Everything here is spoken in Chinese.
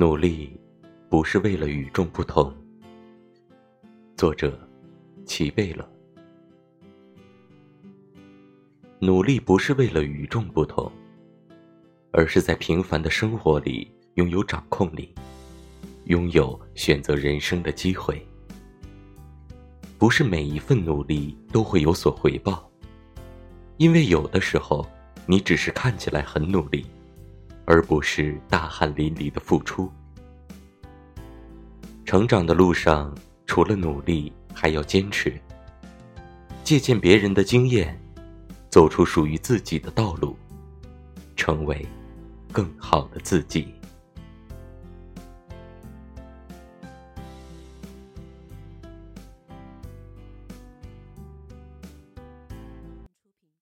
努力不是为了与众不同。作者：齐贝勒。努力不是为了与众不同，而是在平凡的生活里拥有掌控力，拥有选择人生的机会。不是每一份努力都会有所回报，因为有的时候你只是看起来很努力。而不是大汗淋漓的付出。成长的路上，除了努力，还要坚持。借鉴别人的经验，走出属于自己的道路，成为更好的自己。